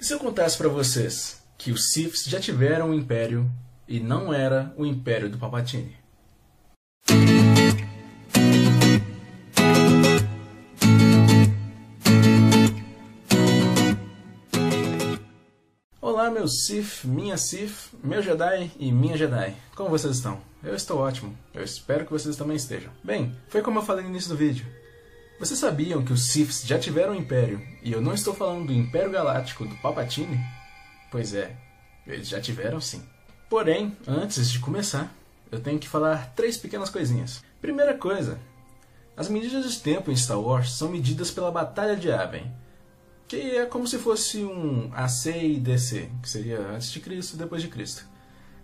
E se eu contasse para vocês que os Siths já tiveram um império e não era o império do Palpatine? Olá, meu Sith, minha Sith, meu Jedi e minha Jedi. Como vocês estão? Eu estou ótimo. Eu espero que vocês também estejam. Bem, foi como eu falei no início do vídeo. Vocês sabiam que os Siths já tiveram um império, e eu não estou falando do Império Galáctico do Palpatine? Pois é, eles já tiveram sim. Porém, antes de começar, eu tenho que falar três pequenas coisinhas. Primeira coisa, as medidas de tempo em Star Wars são medidas pela Batalha de Yavin, que é como se fosse um AC e DC, que seria antes de Cristo e depois de Cristo.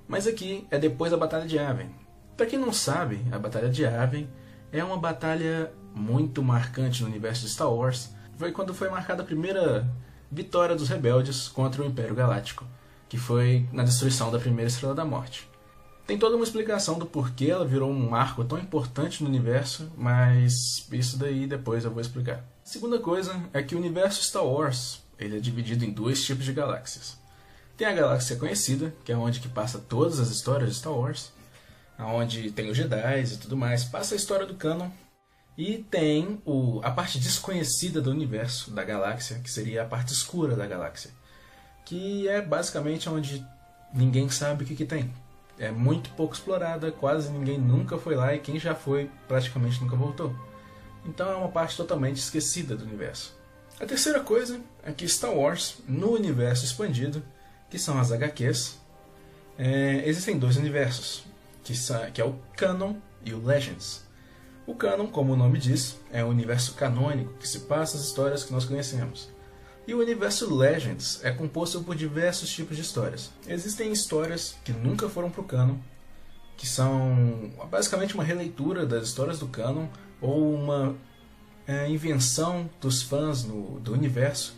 Mas aqui é depois da Batalha de Yavin. Para quem não sabe, a Batalha de Yavin é uma batalha muito marcante no universo de Star Wars. Foi quando foi marcada a primeira vitória dos rebeldes contra o Império Galáctico, que foi na destruição da primeira Estrela da Morte. Tem toda uma explicação do porquê ela virou um marco tão importante no universo, mas isso daí depois eu vou explicar. Segunda coisa é que o universo Star Wars ele é dividido em dois tipos de galáxias. Tem a galáxia conhecida, que é onde que passa todas as histórias de Star Wars, onde tem os Jedi e tudo mais, passa a história do canon. E tem o, a parte desconhecida do universo, da galáxia, que seria a parte escura da galáxia. Que é basicamente onde ninguém sabe o que, que tem. É muito pouco explorada, quase ninguém nunca foi lá e quem já foi praticamente nunca voltou. Então é uma parte totalmente esquecida do universo. A terceira coisa é que Star Wars, no universo expandido, que são as HQs, é, existem dois universos, que, são, que é o Canon e o Legends. O Canon, como o nome diz, é o universo canônico que se passa as histórias que nós conhecemos. E o universo Legends é composto por diversos tipos de histórias. Existem histórias que nunca foram para o canon, que são basicamente uma releitura das histórias do canon ou uma é, invenção dos fãs no, do universo.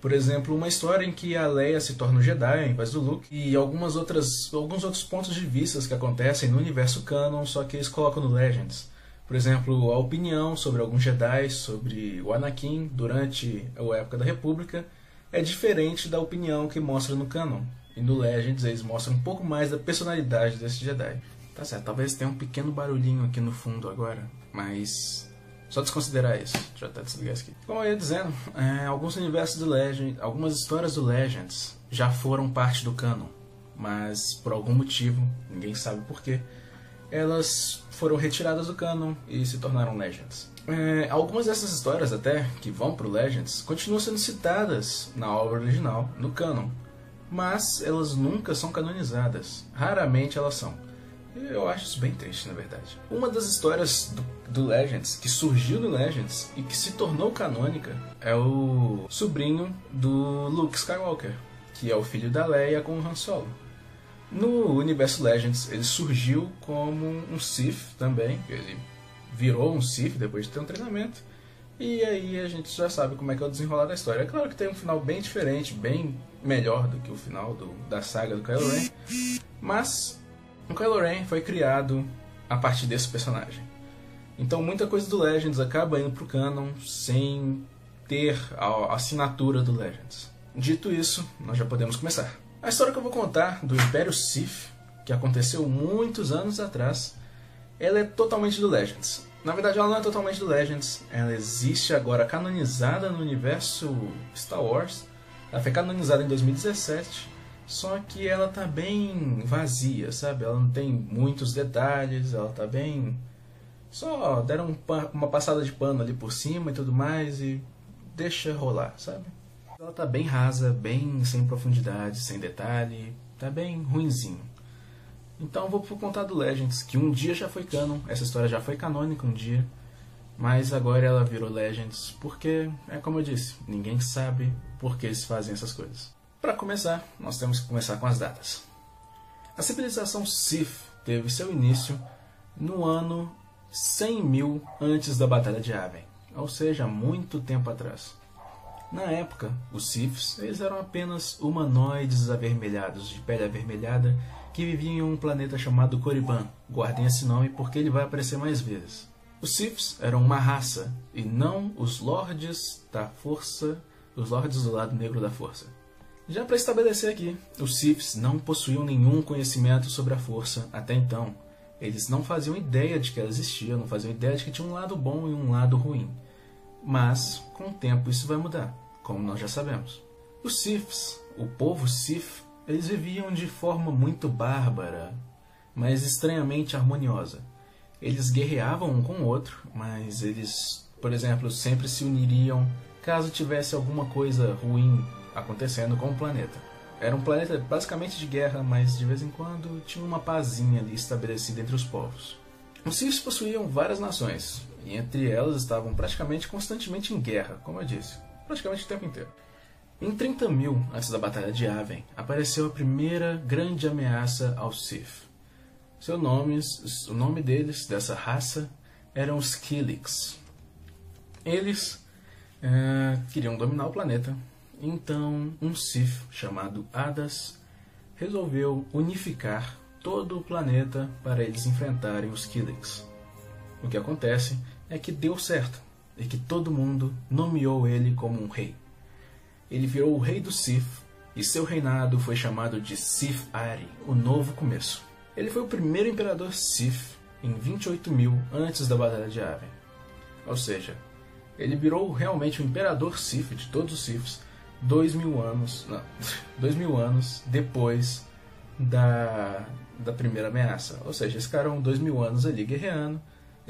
Por exemplo, uma história em que a Leia se torna um Jedi ao invés do Luke e algumas outras, alguns outros pontos de vista que acontecem no universo canon, só que eles colocam no Legends. Por exemplo, a opinião sobre alguns Jedi, sobre o Anakin durante a época da República, é diferente da opinião que mostra no canon. E no Legends eles mostram um pouco mais da personalidade desse Jedi. Tá certo, talvez tenha um pequeno barulhinho aqui no fundo agora, mas só desconsiderar isso. Deixa eu até desligar isso aqui. Como eu ia dizendo, é, alguns universos do Legend, algumas histórias do Legends já foram parte do canon, mas por algum motivo, ninguém sabe porquê, elas foram retiradas do canon e se tornaram Legends. É, algumas dessas histórias até, que vão pro Legends, continuam sendo citadas na obra original, no canon, mas elas nunca são canonizadas. Raramente elas são. Eu acho isso bem triste, na verdade. Uma das histórias do, do, Legends, que surgiu no Legends e que se tornou canônica, é o sobrinho do Luke Skywalker, que é o filho da Leia com o Han Solo. No universo Legends, ele surgiu como um Sith também, ele virou um Sith depois de ter um treinamento. E aí a gente já sabe como é que é o desenrolar da história. É claro que tem um final bem diferente, bem melhor do que o final do, da saga do Kylo Ren, mas o Kylo Ren foi criado a partir desse personagem. Então muita coisa do Legends acaba indo pro canon sem ter a assinatura do Legends. Dito isso, nós já podemos começar. A história que eu vou contar do Império Sith, que aconteceu muitos anos atrás, ela é totalmente do Legends. Na verdade, ela não é totalmente do Legends, ela existe agora canonizada no universo Star Wars. Ela foi canonizada em 2017 só que ela tá bem vazia, sabe? Ela não tem muitos detalhes, ela tá bem. Só deram uma passada de pano ali por cima e tudo mais e deixa rolar, sabe? Ela tá bem rasa, bem sem profundidade, sem detalhe, tá bem ruinzinho. Então vou contar do Legends, que um dia já foi canon, essa história já foi canônica um dia, mas agora ela virou Legends porque, é como eu disse, ninguém sabe por que eles fazem essas coisas. Para começar, nós temos que começar com as datas. A civilização Sith teve seu início no ano 100 mil antes da Batalha de Yavin, ou seja, muito tempo atrás. Na época, os Siths eles eram apenas humanoides avermelhados, de pele avermelhada, que viviam em um planeta chamado Korriban. Guardem esse nome porque ele vai aparecer mais vezes. Os Siths eram uma raça, e não os Lords da Força, os Lords do lado negro da Força Já para estabelecer aqui, os Siths não possuíam nenhum conhecimento sobre a força até então. Eles não faziam ideia de que ela existia, não faziam ideia de que tinha um lado bom e um lado ruim. Mas, com o tempo, isso vai mudar, como nós já sabemos. Os Siths, o povo Sith, eles viviam de forma muito bárbara, mas estranhamente harmoniosa. Eles guerreavam um com o outro, mas eles, por exemplo, sempre se uniriam caso tivesse alguma coisa ruim acontecendo com o planeta. Era um planeta basicamente de guerra, mas de vez em quando tinha uma pazinha ali estabelecida entre os povos. Os Siths possuíam várias nações, e entre elas estavam praticamente constantemente em guerra, como eu disse, praticamente o tempo inteiro. Em 30 mil antes da Batalha de Aven, apareceu a primeira grande ameaça aos Sith. Seu nomes, o nome deles, dessa raça, eram os Kilix. Eles é, queriam dominar o planeta então, um Sith chamado Adas resolveu unificar todo o planeta para eles enfrentarem os Kilix. O que acontece é que deu certo e que todo mundo nomeou ele como um rei. Ele virou o rei do Sith e seu reinado foi chamado de Sith Ari, o novo começo. Ele foi o primeiro imperador Sith em 28 mil antes da Batalha de Yavin. Ou seja, ele virou realmente o imperador Sith de todos os Siths dois mil anos, não, dois mil anos depois da, da primeira ameaça. Ou seja, eles ficaram dois mil anos ali guerreando,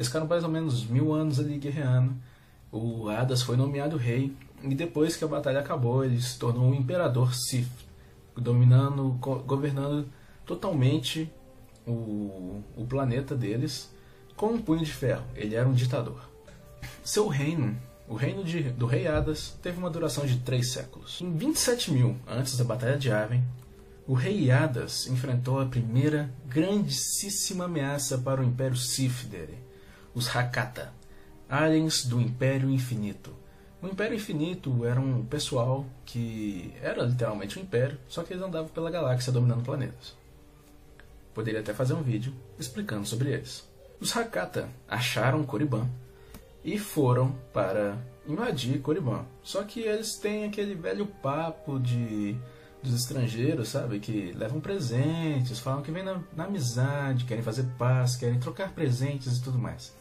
eles ficaram mais ou menos mil anos ali guerreando. O Adas foi nomeado rei e depois que a batalha acabou, ele se tornou um imperador Sith, dominando, governando totalmente o, o planeta deles com um punho de ferro. Ele era um ditador. Seu reino o reino de, do rei Hadas teve uma duração de três séculos. Em 27 mil antes da Batalha de Arwen, o rei Hadas enfrentou a primeira grandíssima ameaça para o Império Sith dele, os Hakata, aliens do Império Infinito. O Império Infinito era um pessoal que era literalmente um império, só que eles andavam pela galáxia dominando planetas. Poderia até fazer um vídeo explicando sobre eles. Os Hakata acharam Korriban e foram para invadir Coribã. Só que eles têm aquele velho papo de dos estrangeiros, sabe, que levam presentes, falam que vêm na, na amizade, querem fazer paz, querem trocar presentes e tudo mais.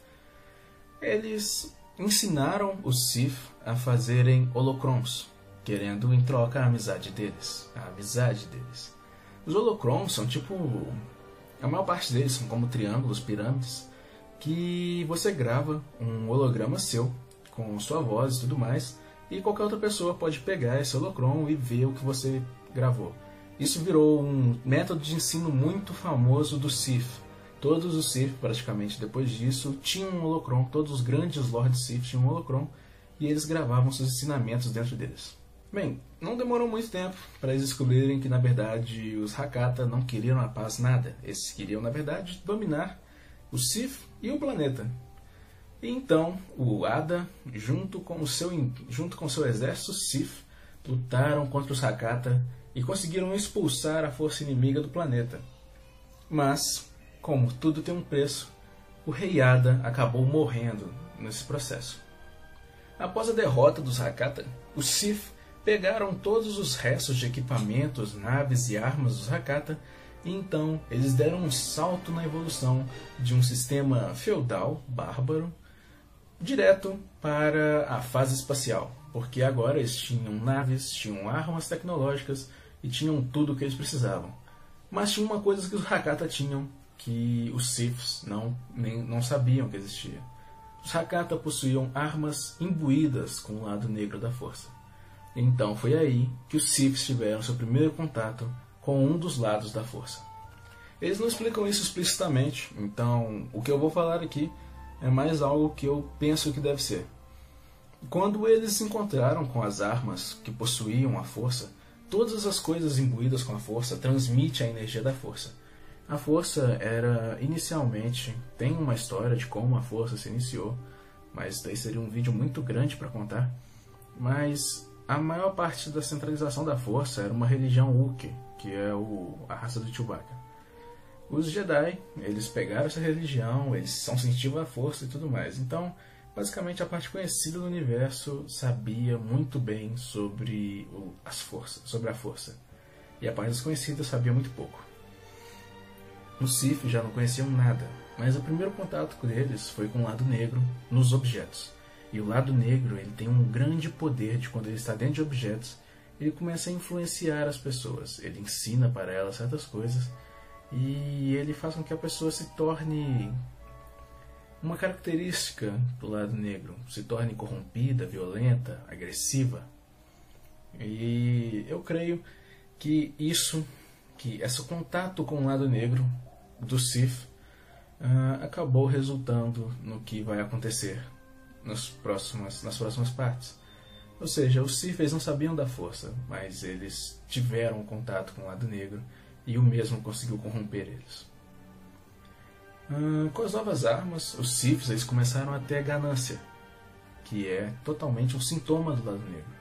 Eles ensinaram os Sith a fazerem holocrons, querendo em troca a amizade deles, a amizade deles. Os holocrons são tipo a maior parte deles são como triângulos, pirâmides, que você grava um holograma seu com sua voz e tudo mais, e qualquer outra pessoa pode pegar esse holocron e ver o que você gravou. Isso virou um método de ensino muito famoso do Sith. Todos os Sith, praticamente depois disso, tinham um holocron, todos os grandes Lords Sith tinham um holocron, e eles gravavam seus ensinamentos dentro deles. Bem, não demorou muito tempo para eles descobrirem que na verdade os Hakata não queriam a paz nada. Eles queriam na verdade dominar o Sith e o planeta. E então o Ada, junto com o seu, junto com seu exército Sith, lutaram contra os Hakata e conseguiram expulsar a força inimiga do planeta. Mas, como tudo tem um preço, o rei Ada acabou morrendo nesse processo. Após a derrota dos Hakata, os Sith pegaram todos os restos de equipamentos, naves e armas dos Hakata e então eles deram um salto na evolução de um sistema feudal, bárbaro, direto para a fase espacial, porque agora eles tinham naves, tinham armas tecnológicas e tinham tudo o que eles precisavam. Mas tinha uma coisa que os Hakata tinham que os Siths não, nem, não sabiam que existia. Os Hakata possuíam armas imbuídas com o lado negro da força. Então foi aí que os Siths tiveram seu primeiro contato com um dos lados da força. Eles não explicam isso explicitamente, então o que eu vou falar aqui é mais algo que eu penso que deve ser. Quando eles se encontraram com as armas que possuíam a força, todas as coisas imbuídas com a força transmitem a energia da força. A força era inicialmente tem uma história de como a força se iniciou, mas daí seria um vídeo muito grande para contar. Mas a maior parte da centralização da força era uma religião Wookiee, que é o, a raça do Chewbacca. Os Jedi, eles pegaram essa religião, eles são sensitivos à força e tudo mais. Então, Basicamente, a parte conhecida do universo sabia muito bem sobre o, as forças, sobre a força, e a parte desconhecida sabia muito pouco. Os Sith já não conheciam nada, mas o primeiro contato com eles foi com o lado negro nos objetos. E o lado negro ele tem um grande poder de quando ele está dentro de objetos, ele começa a influenciar as pessoas. Ele ensina para elas certas coisas e ele faz com que a pessoa se torne uma característica do lado negro, se torne corrompida, violenta, agressiva. E eu creio que isso, que esse contato com o lado negro do Sith uh, acabou resultando no que vai acontecer nas próximas, nas próximas partes. Ou seja, os Sith não sabiam da força, mas eles tiveram contato com o lado negro e o mesmo conseguiu corromper eles. Uh, com as novas armas, os Siths eles começaram a ter ganância, que é totalmente um sintoma do lado negro.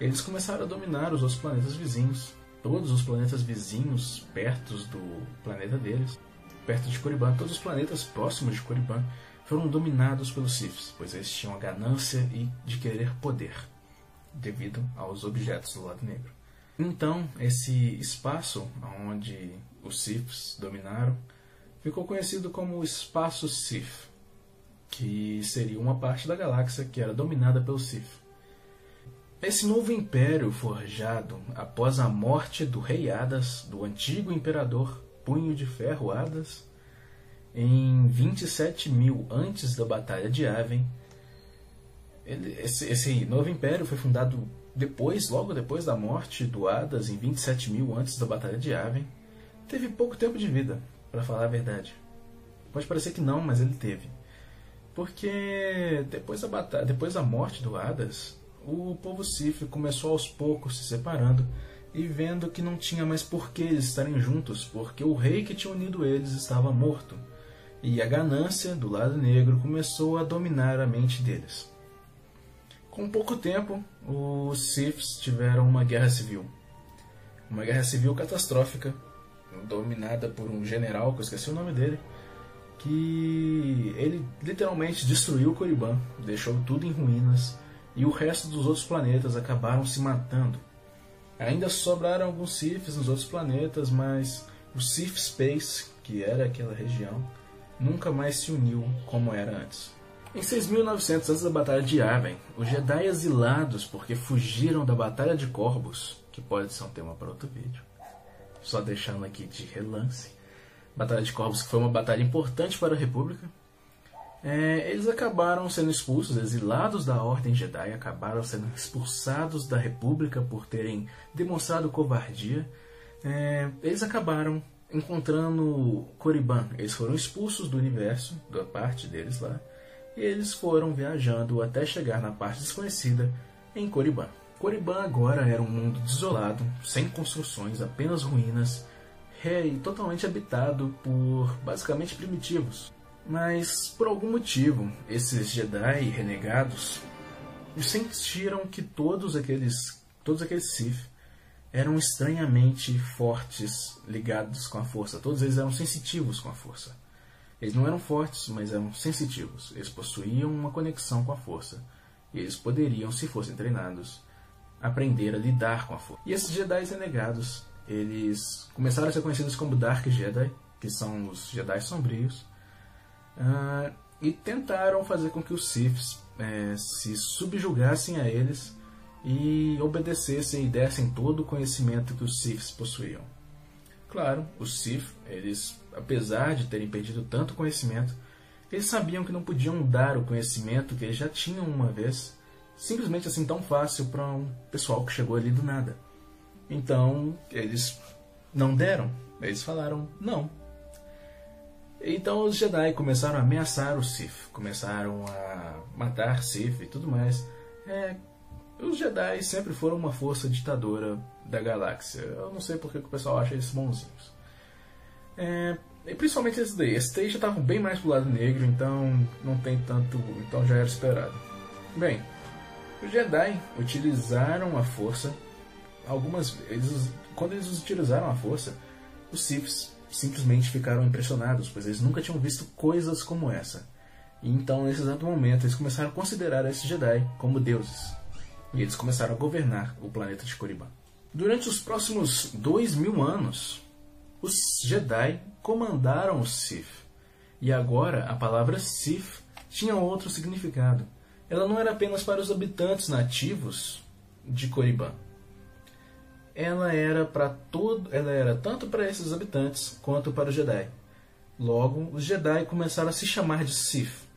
Eles começaram a dominar os outros planetas vizinhos, todos os planetas vizinhos perto do planeta deles, perto de Korriban, todos os planetas próximos de Korriban foram dominados pelos Siths, pois eles tinham a ganância de querer poder, devido aos objetos do lado negro. Então, esse espaço onde os Siths dominaram ficou conhecido como o Espaço Sith, que seria uma parte da galáxia que era dominada pelo Sith. Esse novo império forjado após a morte do rei Hadas, do antigo imperador Punho de Ferro Hadas, em 27 mil antes da Batalha de Aven. Ele, esse, esse, novo império foi fundado depois, logo depois da morte do Hadas, em 27 mil antes da Batalha de Aven. Teve pouco tempo de vida, para falar a verdade. Pode parecer que não, mas ele teve. Porque depois da, batalha, depois da morte do Hadas, o povo Sif começou aos poucos se separando e vendo que não tinha mais por que eles estarem juntos, porque o rei que tinha unido eles estava morto. E a ganância do lado negro começou a dominar a mente deles. Com pouco tempo, os Siths tiveram uma guerra civil. Uma guerra civil catastrófica dominada por um general, que eu esqueci o nome dele, que ele literalmente destruiu Korriban, deixou tudo em ruínas, e o resto dos outros planetas acabaram se matando. Ainda sobraram alguns Siths nos outros planetas, mas o Sith Space, que era aquela região, nunca mais se uniu como era antes. Em 6900 antes da Batalha de Yavin, os Jedi exilados porque fugiram da Batalha de Corvos, que pode ser um tema para outro vídeo, só deixando aqui de relance. Batalha de Corvos, que foi uma batalha importante para a República. É, eles acabaram sendo expulsos, exilados da Ordem Jedi, acabaram sendo expulsados da República por terem demonstrado covardia. É, eles acabaram encontrando Korriban. Eles foram expulsos do universo, da parte deles lá, e eles foram viajando até chegar na parte desconhecida em Korriban. Korriban agora era um mundo desolado, sem construções, apenas ruínas, e totalmente habitado por basicamente primitivos. Mas por algum motivo, esses Jedi renegados sentiram que todos aqueles todos aqueles Sith eram estranhamente fortes, ligados com a força. Todos eles eram sensitivos com a força. Eles não eram fortes, mas eram sensitivos. Eles possuíam uma conexão com a força. E eles poderiam, se fossem treinados, aprender a lidar com a força. E esses Jedi renegados, eles começaram a ser conhecidos como Dark Jedi, que são os Jedi sombrios, uh, e tentaram fazer com que os Siths é, se subjugassem a eles e obedecessem e dessem todo o conhecimento que os Siths possuíam. Claro, os Sith, eles, apesar de terem perdido tanto conhecimento, eles sabiam que não podiam dar o conhecimento que eles já tinham uma vez simplesmente assim tão fácil para um pessoal que chegou ali do nada. Então eles não deram, eles falaram não. Então os Jedi começaram a ameaçar o Sith, começaram a matar Sith e tudo mais. É, os Jedi sempre foram uma força ditadora da galáxia. Eu não sei porque o pessoal acha eles bonzinhos. É, e principalmente esse daí. Esse daí já estava bem mais pro lado negro, então não tem tanto. Então já era esperado. Bem, os Jedi utilizaram a força algumas vezes. Quando eles utilizaram a força, os Siths simplesmente ficaram impressionados, pois eles nunca tinham visto coisas como essa. E então, nesse exato momento, eles começaram a considerar esses Jedi como deuses. E eles começaram a governar o planeta de Korriban. Durante os próximos dois mil anos, os Jedi comandaram os Sith. E agora a palavra Sith tinha outro significado. Ela não era apenas para os habitantes nativos de Korriban. Ela era para todo, ela era tanto para esses habitantes quanto para os Jedi. Logo, os Jedi começaram a se chamar de Sith.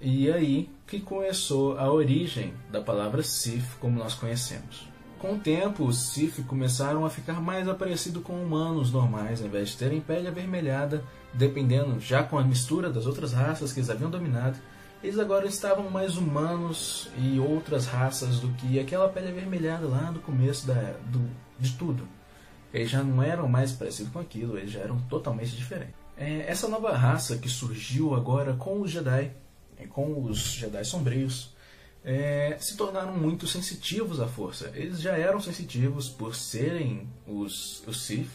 E aí que começou a origem da palavra Sith como nós conhecemos. Com o tempo, os Sith começaram a ficar mais parecidos com humanos normais, ao invés de terem pele avermelhada, dependendo já com a mistura das outras raças que eles haviam dominado, eles agora estavam mais humanos e outras raças do que aquela pele avermelhada lá do começo da, do, de tudo. Eles já não eram mais parecidos com aquilo, eles já eram totalmente diferentes. É, essa nova raça que surgiu agora com os Jedi, com os Jedi sombrios, é, se tornaram muito sensitivos à força. Eles já eram sensitivos por serem os, os Sith,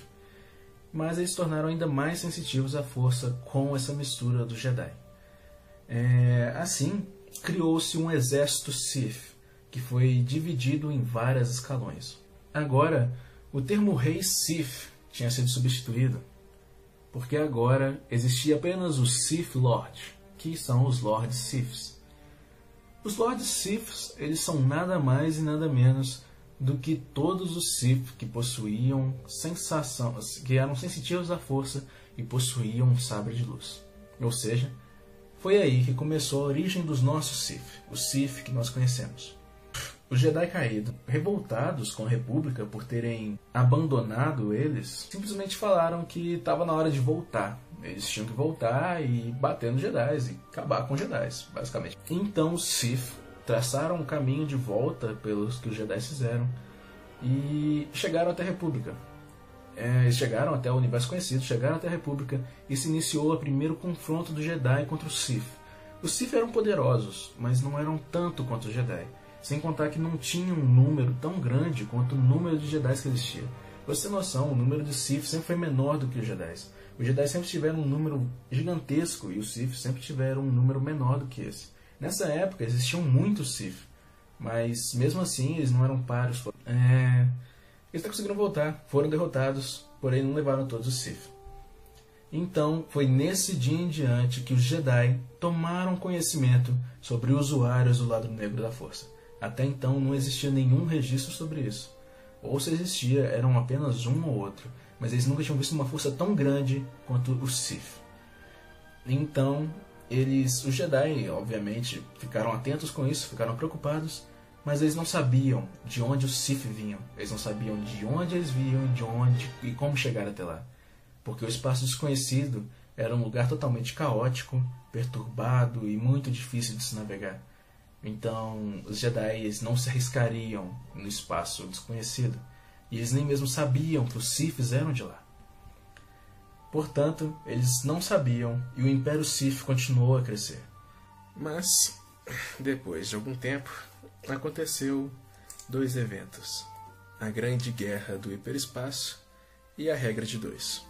mas eles se tornaram ainda mais sensitivos à força com essa mistura do Jedi. É, assim, criou-se um exército Sith, que foi dividido em vários escalões. Agora, o termo Rei Sith tinha sido substituído, porque agora existia apenas o Sith Lord, que são os Lords Siths. Os Lords Siths, eles são nada mais e nada menos do que todos os Sith que possuíam sensação, que eram sensitivos à força e possuíam um sabre de luz. Ou seja, foi aí que começou a origem dos nossos Sith, os Sith que nós conhecemos. Os Jedi caídos, revoltados com a República por terem abandonado eles, simplesmente falaram que estava na hora de voltar eles tinham que voltar e bater nos Jedi e acabar com os Jedi, basicamente. Então os Sith traçaram um caminho de volta pelos que os Jedi fizeram e chegaram até a República. É, eles chegaram até o universo conhecido, chegaram até a República e se iniciou o primeiro confronto do Jedi contra os Sith. Os Sith eram poderosos, mas não eram tanto quanto os Jedi. Sem contar que não tinham um número tão grande quanto o número de Jedi que existia. Pra você ter noção, o número de Sith sempre foi menor do que os Jedi. Os Jedi sempre tiveram um número gigantesco e os Sith sempre tiveram um número menor do que esse. Nessa época existiam muitos Sith, mas mesmo assim eles não eram pares. É... Eles não conseguiram voltar, foram derrotados, porém não levaram todos os Sith. Então foi nesse dia em diante que os Jedi tomaram conhecimento sobre usuários do lado negro da Força. Até então não existia nenhum registro sobre isso. Ou se existia, eram apenas um ou outro mas eles nunca tinham visto uma força tão grande quanto os Sith. Então, eles, os Jedi, obviamente, ficaram atentos com isso, ficaram preocupados, mas eles não sabiam de onde os Sith vinham. Eles não sabiam de onde eles vinham, de onde e como chegar até lá. Porque o espaço desconhecido era um lugar totalmente caótico, perturbado e muito difícil de se navegar. Então, os Jedi não se arriscariam no espaço desconhecido. E eles nem mesmo sabiam que os Siths eram de lá. Portanto, eles não sabiam e o Império Sith continuou a crescer. Mas, depois de algum tempo, aconteceu dois eventos: a Grande Guerra do Hiperespaço e a Regra de Dois.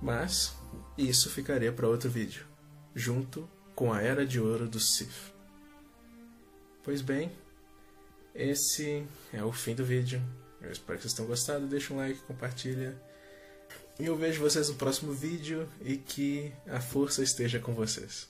Mas isso ficaria para outro vídeo, junto com a Era de Ouro do Sith. Pois bem, esse é o fim do vídeo. Eu espero que vocês tenham gostado. Deixa um like, compartilha. E eu vejo vocês no próximo vídeo e que a força esteja com vocês.